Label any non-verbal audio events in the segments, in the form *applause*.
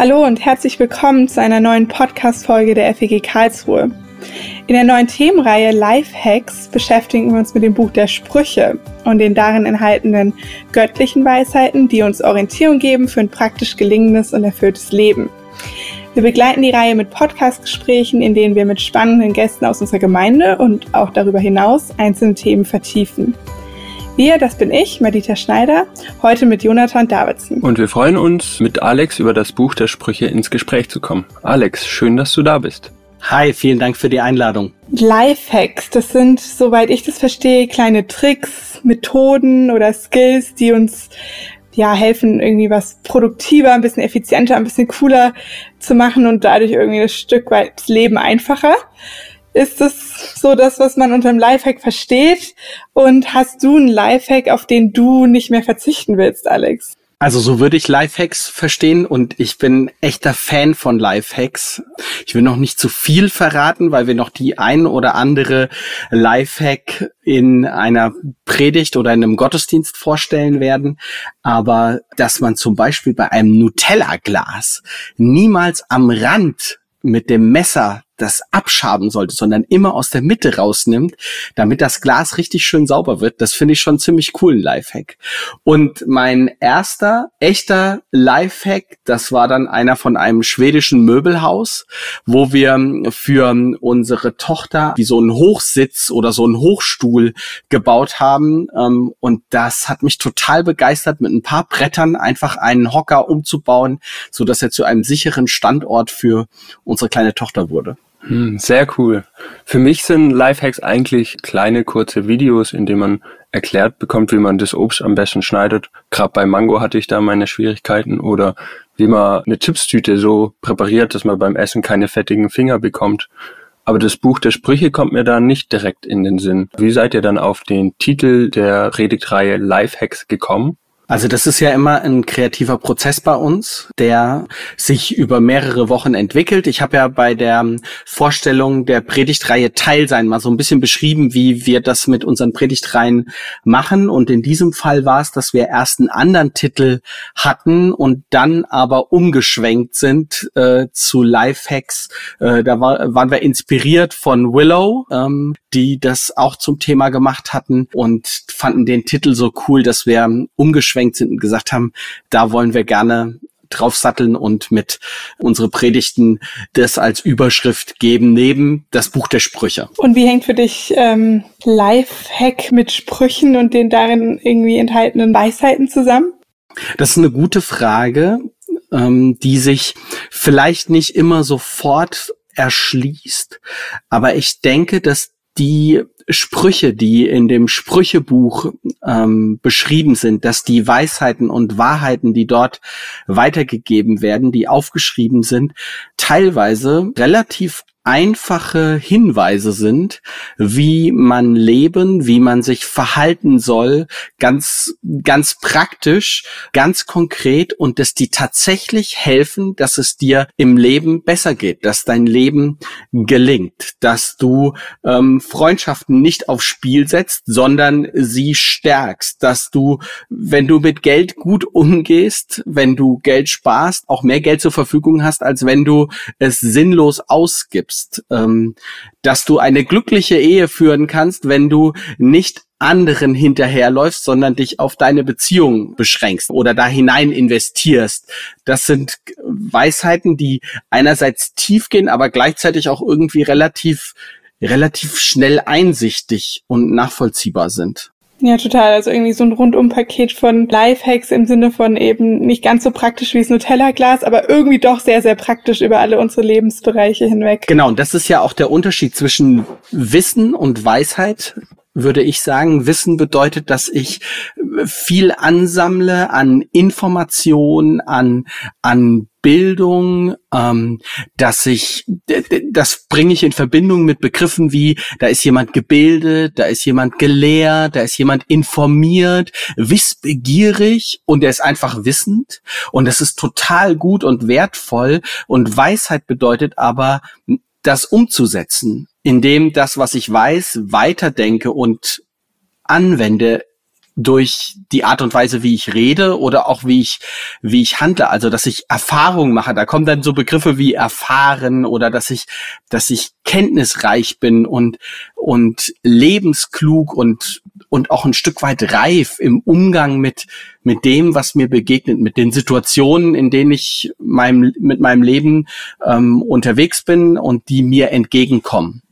Hallo und herzlich willkommen zu einer neuen Podcast-Folge der FEG Karlsruhe. In der neuen Themenreihe Lifehacks beschäftigen wir uns mit dem Buch der Sprüche und den darin enthaltenen göttlichen Weisheiten, die uns Orientierung geben für ein praktisch gelingendes und erfülltes Leben. Wir begleiten die Reihe mit Podcast-Gesprächen, in denen wir mit spannenden Gästen aus unserer Gemeinde und auch darüber hinaus einzelne Themen vertiefen. Wir, das bin ich, Madita Schneider, heute mit Jonathan Davidson. Und wir freuen uns, mit Alex über das Buch der Sprüche ins Gespräch zu kommen. Alex, schön, dass du da bist. Hi, vielen Dank für die Einladung. Lifehacks, das sind, soweit ich das verstehe, kleine Tricks, Methoden oder Skills, die uns ja helfen, irgendwie was produktiver, ein bisschen effizienter, ein bisschen cooler zu machen und dadurch irgendwie ein Stück weit das Leben einfacher. Ist das so das, was man unter einem Lifehack versteht? Und hast du einen Lifehack, auf den du nicht mehr verzichten willst, Alex? Also so würde ich Lifehacks verstehen und ich bin echter Fan von Lifehacks. Ich will noch nicht zu viel verraten, weil wir noch die ein oder andere Lifehack in einer Predigt oder in einem Gottesdienst vorstellen werden. Aber dass man zum Beispiel bei einem Nutella-Glas niemals am Rand mit dem Messer das abschaben sollte, sondern immer aus der Mitte rausnimmt, damit das Glas richtig schön sauber wird. Das finde ich schon ziemlich cool, ein Lifehack. Und mein erster echter Lifehack, das war dann einer von einem schwedischen Möbelhaus, wo wir für unsere Tochter wie so einen Hochsitz oder so einen Hochstuhl gebaut haben. Ähm, und das hat mich total begeistert, mit ein paar Brettern einfach einen Hocker umzubauen, so dass er zu einem sicheren Standort für unsere kleine Tochter wurde. Hm, sehr cool. Für mich sind Lifehacks eigentlich kleine, kurze Videos, in denen man erklärt bekommt, wie man das Obst am besten schneidet. Gerade bei Mango hatte ich da meine Schwierigkeiten oder wie man eine Chipstüte so präpariert, dass man beim Essen keine fettigen Finger bekommt. Aber das Buch der Sprüche kommt mir da nicht direkt in den Sinn. Wie seid ihr dann auf den Titel der Predigtreihe Lifehacks gekommen? Also das ist ja immer ein kreativer Prozess bei uns, der sich über mehrere Wochen entwickelt. Ich habe ja bei der Vorstellung der Predigtreihe Teilsein mal so ein bisschen beschrieben, wie wir das mit unseren Predigtreihen machen. Und in diesem Fall war es, dass wir erst einen anderen Titel hatten und dann aber umgeschwenkt sind äh, zu Lifehacks. Äh, da war, waren wir inspiriert von Willow, ähm, die das auch zum Thema gemacht hatten und fanden den Titel so cool, dass wir umgeschwenkt sind und gesagt haben, da wollen wir gerne draufsatteln und mit unsere Predigten das als Überschrift geben, neben das Buch der Sprüche. Und wie hängt für dich ähm, Lifehack mit Sprüchen und den darin irgendwie enthaltenen Weisheiten zusammen? Das ist eine gute Frage, ähm, die sich vielleicht nicht immer sofort erschließt, aber ich denke, dass die Sprüche, die in dem Sprüchebuch ähm, beschrieben sind, dass die Weisheiten und Wahrheiten, die dort weitergegeben werden, die aufgeschrieben sind, teilweise relativ einfache Hinweise sind, wie man leben, wie man sich verhalten soll, ganz, ganz praktisch, ganz konkret und dass die tatsächlich helfen, dass es dir im Leben besser geht, dass dein Leben gelingt, dass du ähm, Freundschaften nicht aufs Spiel setzt, sondern sie stärkst, dass du, wenn du mit Geld gut umgehst, wenn du Geld sparst, auch mehr Geld zur Verfügung hast, als wenn du es sinnlos ausgibst ähm, dass du eine glückliche Ehe führen kannst, wenn du nicht anderen hinterherläufst, sondern dich auf deine Beziehung beschränkst oder da hinein investierst. Das sind Weisheiten, die einerseits tief gehen, aber gleichzeitig auch irgendwie relativ relativ schnell einsichtig und nachvollziehbar sind. Ja, total. Also irgendwie so ein Rundum-Paket von Lifehacks im Sinne von eben nicht ganz so praktisch wie das Nutella-Glas, aber irgendwie doch sehr, sehr praktisch über alle unsere Lebensbereiche hinweg. Genau, und das ist ja auch der Unterschied zwischen Wissen und Weisheit würde ich sagen. Wissen bedeutet, dass ich viel ansammle an Informationen, an, an Bildung, ähm, dass ich, das bringe ich in Verbindung mit Begriffen wie, da ist jemand gebildet, da ist jemand gelehrt, da ist jemand informiert, wissbegierig und er ist einfach wissend und das ist total gut und wertvoll und Weisheit bedeutet aber, das umzusetzen, indem das, was ich weiß, weiterdenke und anwende durch die Art und Weise, wie ich rede oder auch wie ich, wie ich handle. Also, dass ich Erfahrungen mache. Da kommen dann so Begriffe wie erfahren oder dass ich, dass ich kenntnisreich bin und, und lebensklug und, und auch ein Stück weit reif im Umgang mit, mit dem, was mir begegnet, mit den Situationen, in denen ich meinem, mit meinem Leben ähm, unterwegs bin und die mir entgegenkommen.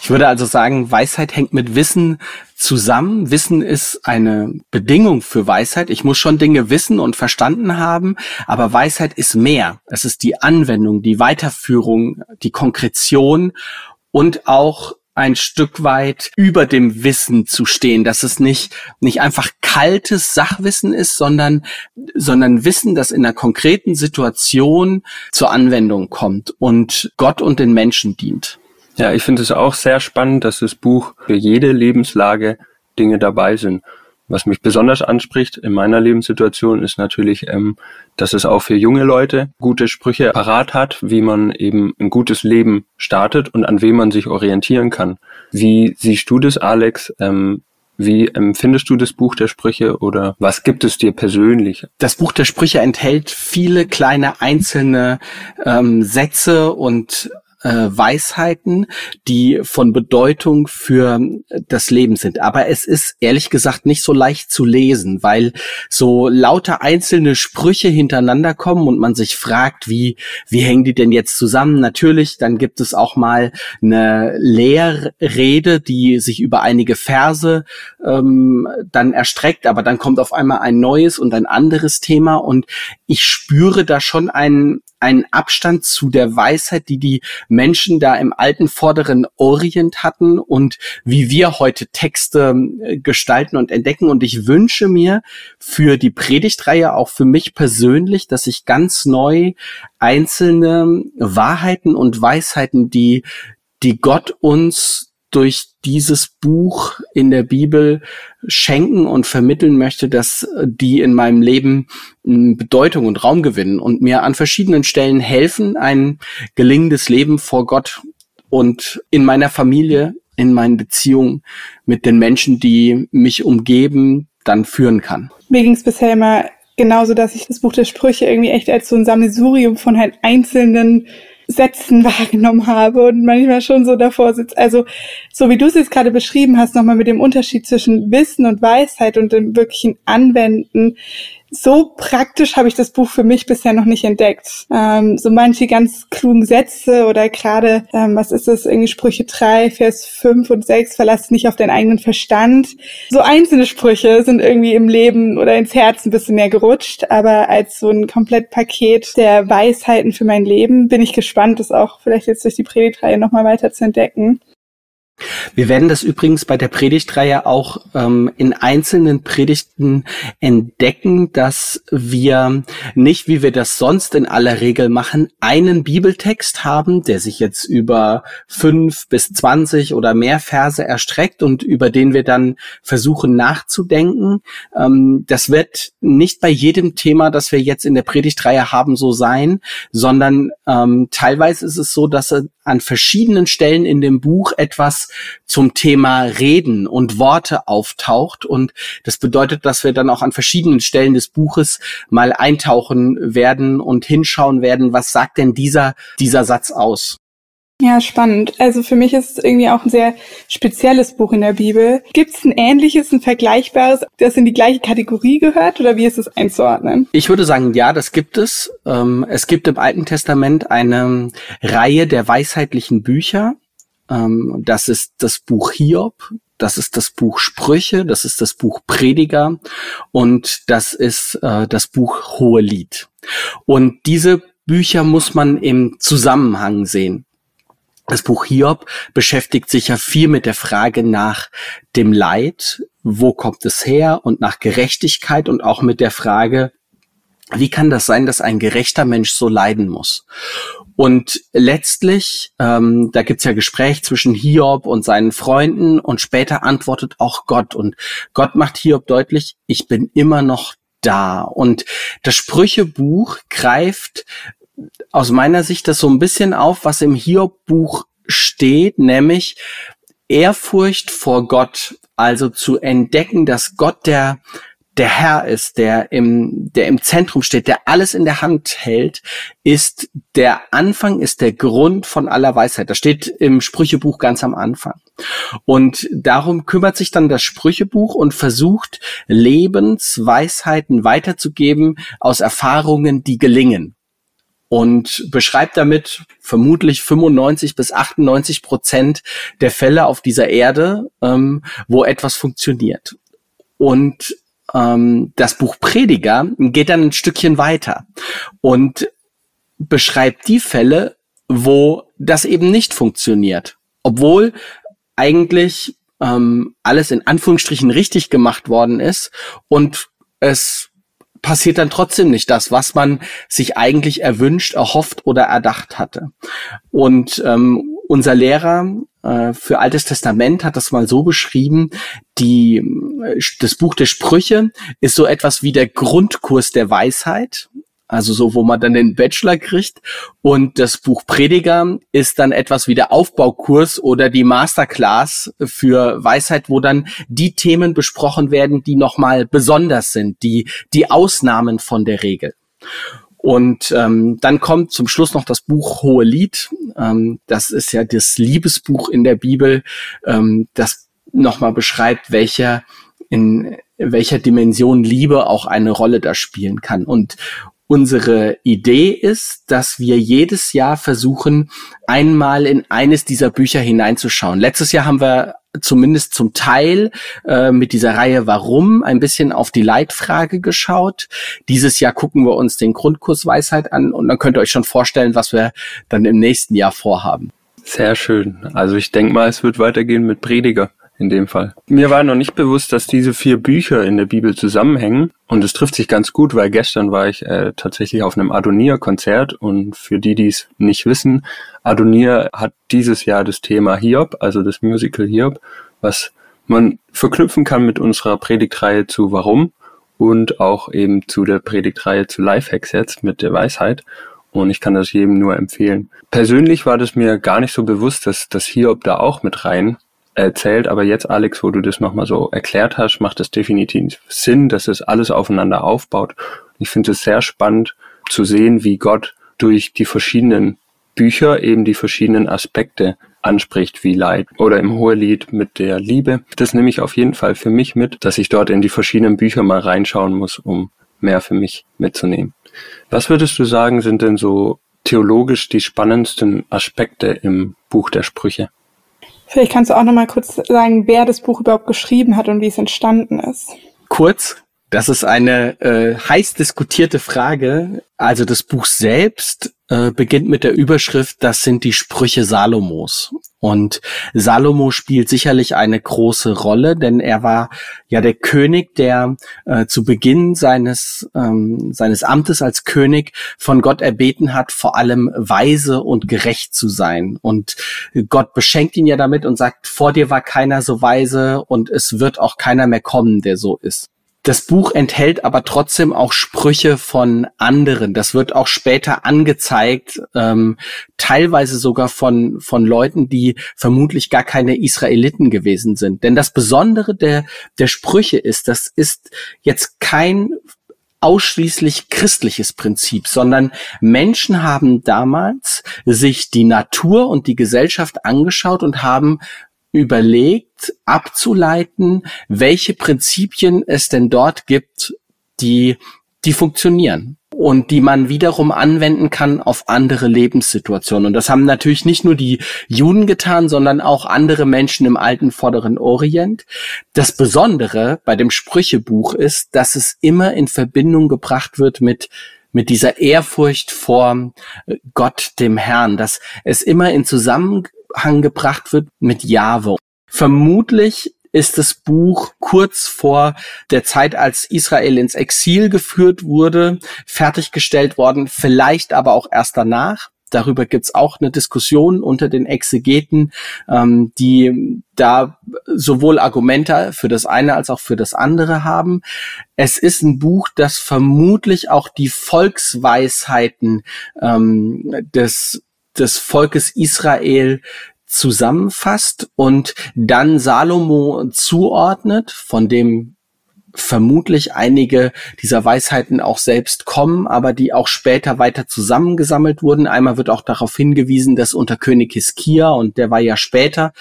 Ich würde also sagen, Weisheit hängt mit Wissen zusammen. Wissen ist eine Bedingung für Weisheit. Ich muss schon Dinge wissen und verstanden haben, aber Weisheit ist mehr. Es ist die Anwendung, die Weiterführung, die Konkretion und auch ein Stück weit über dem Wissen zu stehen, dass es nicht, nicht einfach kaltes Sachwissen ist, sondern, sondern Wissen, das in einer konkreten Situation zur Anwendung kommt und Gott und den Menschen dient. Ja, ich finde es auch sehr spannend, dass das Buch für jede Lebenslage Dinge dabei sind. Was mich besonders anspricht in meiner Lebenssituation ist natürlich, ähm, dass es auch für junge Leute gute Sprüche parat hat, wie man eben ein gutes Leben startet und an wem man sich orientieren kann. Wie siehst du das, Alex? Ähm, wie empfindest du das Buch der Sprüche oder was gibt es dir persönlich? Das Buch der Sprüche enthält viele kleine einzelne ähm, Sätze und äh, Weisheiten, die von Bedeutung für das Leben sind. Aber es ist ehrlich gesagt nicht so leicht zu lesen, weil so lauter einzelne Sprüche hintereinander kommen und man sich fragt, wie, wie hängen die denn jetzt zusammen? Natürlich, dann gibt es auch mal eine Lehrrede, die sich über einige Verse ähm, dann erstreckt, aber dann kommt auf einmal ein neues und ein anderes Thema und ich spüre da schon einen, einen Abstand zu der Weisheit, die die Menschen da im alten vorderen Orient hatten und wie wir heute Texte äh, gestalten und entdecken. Und ich wünsche mir für die Predigtreihe, auch für mich persönlich, dass ich ganz neu einzelne Wahrheiten und Weisheiten, die, die Gott uns durch dieses Buch in der Bibel schenken und vermitteln möchte, dass die in meinem Leben Bedeutung und Raum gewinnen und mir an verschiedenen Stellen helfen, ein gelingendes Leben vor Gott und in meiner Familie, in meinen Beziehungen mit den Menschen, die mich umgeben, dann führen kann. Mir ging es bisher immer genauso, dass ich das Buch der Sprüche irgendwie echt als so ein Sammelsurium von halt einzelnen Sätzen *laughs* wahrgenommen habe und manchmal schon so davor sitzt. Also so wie du es jetzt gerade beschrieben hast, nochmal mit dem Unterschied zwischen Wissen und Weisheit und dem wirklichen Anwenden, so praktisch habe ich das Buch für mich bisher noch nicht entdeckt. Ähm, so manche ganz klugen Sätze oder gerade, ähm, was ist das, irgendwie Sprüche 3, Vers 5 und 6, verlass nicht auf deinen eigenen Verstand. So einzelne Sprüche sind irgendwie im Leben oder ins Herz ein bisschen mehr gerutscht, aber als so ein Komplettpaket der Weisheiten für mein Leben bin ich gespannt, das auch vielleicht jetzt durch die Predigtreihe nochmal weiter zu entdecken. Wir werden das übrigens bei der Predigtreihe auch ähm, in einzelnen Predigten entdecken, dass wir nicht, wie wir das sonst in aller Regel machen, einen Bibeltext haben, der sich jetzt über fünf bis zwanzig oder mehr Verse erstreckt und über den wir dann versuchen nachzudenken. Ähm, das wird nicht bei jedem Thema, das wir jetzt in der Predigtreihe haben, so sein, sondern ähm, teilweise ist es so, dass an verschiedenen Stellen in dem Buch etwas zum Thema Reden und Worte auftaucht. Und das bedeutet, dass wir dann auch an verschiedenen Stellen des Buches mal eintauchen werden und hinschauen werden, was sagt denn dieser, dieser Satz aus? Ja, spannend. Also für mich ist es irgendwie auch ein sehr spezielles Buch in der Bibel. Gibt es ein ähnliches, ein vergleichbares, das in die gleiche Kategorie gehört oder wie ist es einzuordnen? Ich würde sagen, ja, das gibt es. Ähm, es gibt im Alten Testament eine Reihe der weisheitlichen Bücher. Ähm, das ist das Buch Hiob, das ist das Buch Sprüche, das ist das Buch Prediger und das ist äh, das Buch Hohelied. Und diese Bücher muss man im Zusammenhang sehen. Das Buch Hiob beschäftigt sich ja viel mit der Frage nach dem Leid, wo kommt es her und nach Gerechtigkeit und auch mit der Frage, wie kann das sein, dass ein gerechter Mensch so leiden muss? Und letztlich, ähm, da gibt's ja Gespräch zwischen Hiob und seinen Freunden und später antwortet auch Gott. Und Gott macht Hiob deutlich, ich bin immer noch da. Und das Sprüchebuch greift aus meiner Sicht das so ein bisschen auf, was im Hiob-Buch steht, nämlich Ehrfurcht vor Gott, also zu entdecken, dass Gott der der Herr ist, der im, der im Zentrum steht, der alles in der Hand hält, ist der Anfang, ist der Grund von aller Weisheit. Das steht im Sprüchebuch ganz am Anfang. Und darum kümmert sich dann das Sprüchebuch und versucht, Lebensweisheiten weiterzugeben aus Erfahrungen, die gelingen. Und beschreibt damit vermutlich 95 bis 98 Prozent der Fälle auf dieser Erde, ähm, wo etwas funktioniert. Und ähm, das Buch Prediger geht dann ein Stückchen weiter und beschreibt die Fälle, wo das eben nicht funktioniert. Obwohl eigentlich ähm, alles in Anführungsstrichen richtig gemacht worden ist und es passiert dann trotzdem nicht das, was man sich eigentlich erwünscht, erhofft oder erdacht hatte. Und ähm, unser Lehrer äh, für Altes Testament hat das mal so beschrieben, die, äh, das Buch der Sprüche ist so etwas wie der Grundkurs der Weisheit. Also so, wo man dann den Bachelor kriegt. Und das Buch Prediger ist dann etwas wie der Aufbaukurs oder die Masterclass für Weisheit, wo dann die Themen besprochen werden, die nochmal besonders sind, die, die Ausnahmen von der Regel. Und ähm, dann kommt zum Schluss noch das Buch Hohe Lied. Ähm, das ist ja das Liebesbuch in der Bibel, ähm, das nochmal beschreibt, welcher in welcher Dimension Liebe auch eine Rolle da spielen kann. Und unsere Idee ist, dass wir jedes Jahr versuchen, einmal in eines dieser Bücher hineinzuschauen. Letztes Jahr haben wir zumindest zum Teil äh, mit dieser Reihe Warum ein bisschen auf die Leitfrage geschaut. Dieses Jahr gucken wir uns den Grundkurs Weisheit an und dann könnt ihr euch schon vorstellen, was wir dann im nächsten Jahr vorhaben. Sehr schön. Also ich denke mal, es wird weitergehen mit Prediger in dem Fall. Mir war noch nicht bewusst, dass diese vier Bücher in der Bibel zusammenhängen und es trifft sich ganz gut, weil gestern war ich äh, tatsächlich auf einem Adonir-Konzert und für die, die es nicht wissen, Adonir hat dieses Jahr das Thema Hiob, also das Musical Hiob, was man verknüpfen kann mit unserer Predigtreihe zu Warum und auch eben zu der Predigtreihe zu Lifehacks jetzt mit der Weisheit. Und ich kann das jedem nur empfehlen. Persönlich war das mir gar nicht so bewusst, dass das Hiob da auch mit rein erzählt, aber jetzt, Alex, wo du das nochmal so erklärt hast, macht es definitiv Sinn, dass es alles aufeinander aufbaut. Ich finde es sehr spannend zu sehen, wie Gott durch die verschiedenen Bücher eben die verschiedenen Aspekte anspricht, wie Leid oder im Hohelied mit der Liebe. Das nehme ich auf jeden Fall für mich mit, dass ich dort in die verschiedenen Bücher mal reinschauen muss, um mehr für mich mitzunehmen. Was würdest du sagen, sind denn so theologisch die spannendsten Aspekte im Buch der Sprüche? Vielleicht kannst du auch noch mal kurz sagen, wer das Buch überhaupt geschrieben hat und wie es entstanden ist. Kurz, das ist eine äh, heiß diskutierte Frage. Also das Buch selbst äh, beginnt mit der Überschrift, das sind die Sprüche Salomos. Und Salomo spielt sicherlich eine große Rolle, denn er war ja der König, der äh, zu Beginn seines, ähm, seines Amtes als König von Gott erbeten hat, vor allem weise und gerecht zu sein. Und Gott beschenkt ihn ja damit und sagt, vor dir war keiner so weise und es wird auch keiner mehr kommen, der so ist. Das Buch enthält aber trotzdem auch Sprüche von anderen. Das wird auch später angezeigt, ähm, teilweise sogar von, von Leuten, die vermutlich gar keine Israeliten gewesen sind. Denn das Besondere der, der Sprüche ist, das ist jetzt kein ausschließlich christliches Prinzip, sondern Menschen haben damals sich die Natur und die Gesellschaft angeschaut und haben überlegt, abzuleiten, welche Prinzipien es denn dort gibt, die, die funktionieren und die man wiederum anwenden kann auf andere Lebenssituationen. Und das haben natürlich nicht nur die Juden getan, sondern auch andere Menschen im alten Vorderen Orient. Das Besondere bei dem Sprüchebuch ist, dass es immer in Verbindung gebracht wird mit mit dieser Ehrfurcht vor Gott, dem Herrn, dass es immer in Zusammenhang Zusammenhang gebracht wird mit Jahwe. Vermutlich ist das Buch kurz vor der Zeit, als Israel ins Exil geführt wurde, fertiggestellt worden, vielleicht aber auch erst danach. Darüber gibt's auch eine Diskussion unter den Exegeten, ähm, die da sowohl Argumente für das eine als auch für das andere haben. Es ist ein Buch, das vermutlich auch die Volksweisheiten ähm, des des Volkes Israel zusammenfasst und dann Salomo zuordnet, von dem vermutlich einige dieser Weisheiten auch selbst kommen, aber die auch später weiter zusammengesammelt wurden. Einmal wird auch darauf hingewiesen, dass unter König Hiskia, und der war ja später,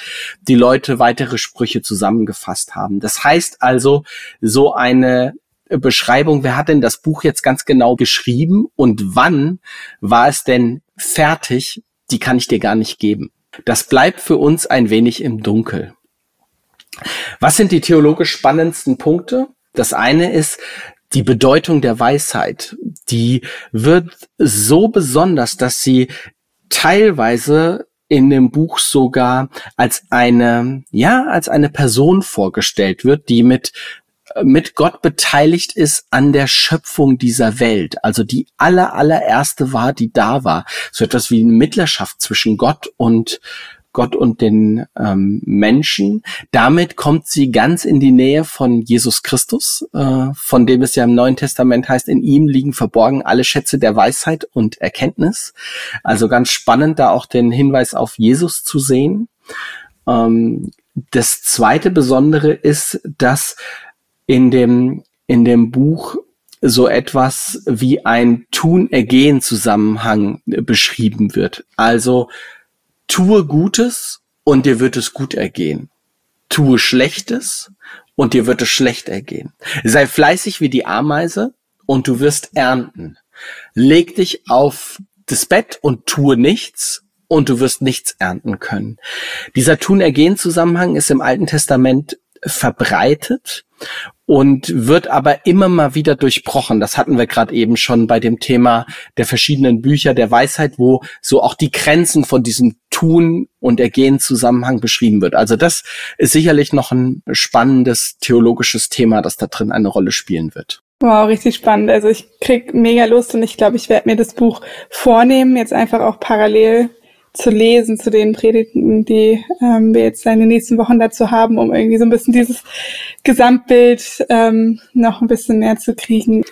die Leute weitere Sprüche zusammengefasst haben. Das heißt also, so eine Beschreibung, wer hat denn das Buch jetzt ganz genau geschrieben und wann war es denn fertig, die kann ich dir gar nicht geben. Das bleibt für uns ein wenig im Dunkel. Was sind die theologisch spannendsten Punkte? Das eine ist die Bedeutung der Weisheit. Die wird so besonders, dass sie teilweise in dem Buch sogar als eine, ja, als eine Person vorgestellt wird, die mit mit Gott beteiligt ist an der Schöpfung dieser Welt. Also die aller, allererste war, die da war. So etwas wie eine Mittlerschaft zwischen Gott und Gott und den ähm, Menschen. Damit kommt sie ganz in die Nähe von Jesus Christus, äh, von dem es ja im Neuen Testament heißt, in ihm liegen verborgen alle Schätze der Weisheit und Erkenntnis. Also ganz spannend, da auch den Hinweis auf Jesus zu sehen. Ähm, das zweite Besondere ist, dass in dem, in dem Buch so etwas wie ein Tun-Ergehen-Zusammenhang beschrieben wird. Also tue Gutes und dir wird es gut ergehen. Tue Schlechtes und dir wird es schlecht ergehen. Sei fleißig wie die Ameise und du wirst ernten. Leg dich auf das Bett und tue nichts und du wirst nichts ernten können. Dieser Tun-Ergehen-Zusammenhang ist im Alten Testament verbreitet und wird aber immer mal wieder durchbrochen. Das hatten wir gerade eben schon bei dem Thema der verschiedenen Bücher der Weisheit, wo so auch die Grenzen von diesem Tun und Ergehen Zusammenhang beschrieben wird. Also das ist sicherlich noch ein spannendes theologisches Thema, das da drin eine Rolle spielen wird. Wow, richtig spannend. Also ich krieg mega Lust und ich glaube, ich werde mir das Buch vornehmen, jetzt einfach auch parallel zu lesen zu den Predigten, die ähm, wir jetzt in den nächsten Wochen dazu haben, um irgendwie so ein bisschen dieses Gesamtbild ähm, noch ein bisschen mehr zu kriegen.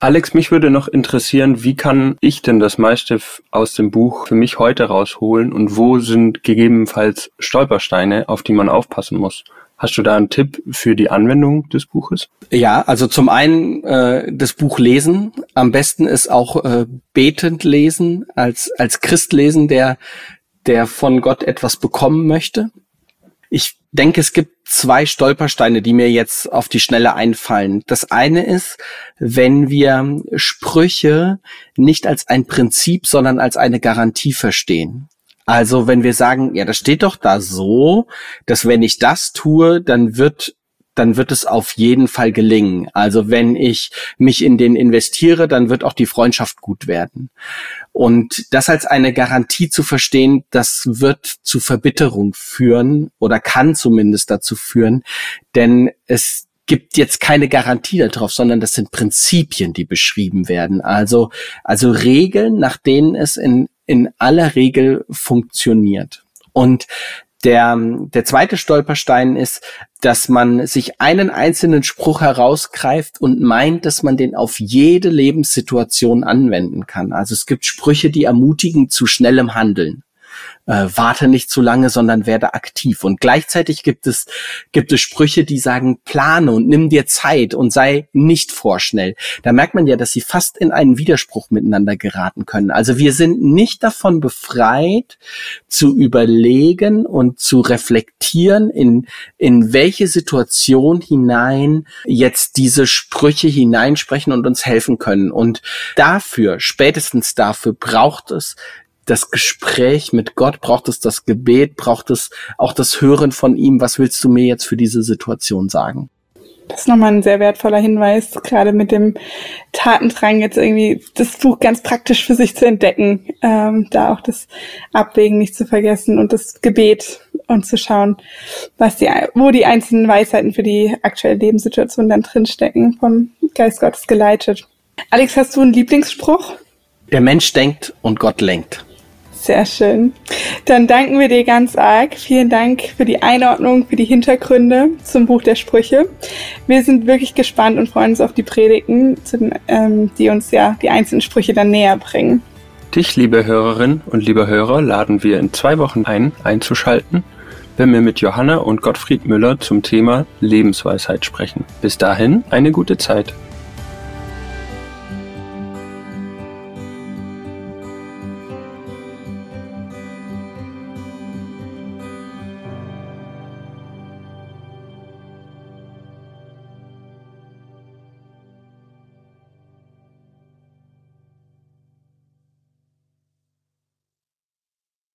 Alex, mich würde noch interessieren, wie kann ich denn das meiste aus dem Buch für mich heute rausholen und wo sind gegebenenfalls Stolpersteine, auf die man aufpassen muss? Hast du da einen Tipp für die Anwendung des Buches? Ja, also zum einen äh, das Buch lesen. Am besten ist auch äh, betend lesen, als, als Christ lesen, der, der von Gott etwas bekommen möchte. Ich denke, es gibt zwei Stolpersteine, die mir jetzt auf die Schnelle einfallen. Das eine ist, wenn wir Sprüche nicht als ein Prinzip, sondern als eine Garantie verstehen. Also wenn wir sagen, ja, das steht doch da so, dass wenn ich das tue, dann wird dann wird es auf jeden Fall gelingen. Also wenn ich mich in den investiere, dann wird auch die Freundschaft gut werden. Und das als eine Garantie zu verstehen, das wird zu Verbitterung führen oder kann zumindest dazu führen, denn es gibt jetzt keine Garantie darauf, sondern das sind Prinzipien, die beschrieben werden. Also, also Regeln, nach denen es in, in aller Regel funktioniert. Und der, der zweite Stolperstein ist, dass man sich einen einzelnen Spruch herausgreift und meint, dass man den auf jede Lebenssituation anwenden kann. Also es gibt Sprüche, die ermutigen zu schnellem Handeln äh, warte nicht zu lange, sondern werde aktiv. Und gleichzeitig gibt es, gibt es Sprüche, die sagen, plane und nimm dir Zeit und sei nicht vorschnell. Da merkt man ja, dass sie fast in einen Widerspruch miteinander geraten können. Also wir sind nicht davon befreit, zu überlegen und zu reflektieren, in, in welche Situation hinein jetzt diese Sprüche hineinsprechen und uns helfen können. Und dafür, spätestens dafür, braucht es das Gespräch mit Gott, braucht es das Gebet, braucht es auch das Hören von ihm, was willst du mir jetzt für diese Situation sagen? Das ist nochmal ein sehr wertvoller Hinweis, gerade mit dem Tatendrang jetzt irgendwie das Buch ganz praktisch für sich zu entdecken, ähm, da auch das Abwägen nicht zu vergessen und das Gebet und zu schauen, was die, wo die einzelnen Weisheiten für die aktuelle Lebenssituation dann drinstecken, vom Geist Gottes geleitet. Alex, hast du einen Lieblingsspruch? Der Mensch denkt und Gott lenkt. Sehr schön. Dann danken wir dir ganz arg. Vielen Dank für die Einordnung, für die Hintergründe zum Buch der Sprüche. Wir sind wirklich gespannt und freuen uns auf die Predigten, ähm, die uns ja die einzelnen Sprüche dann näher bringen. Dich, liebe Hörerin und lieber Hörer, laden wir in zwei Wochen ein, einzuschalten, wenn wir mit Johanna und Gottfried Müller zum Thema Lebensweisheit sprechen. Bis dahin eine gute Zeit.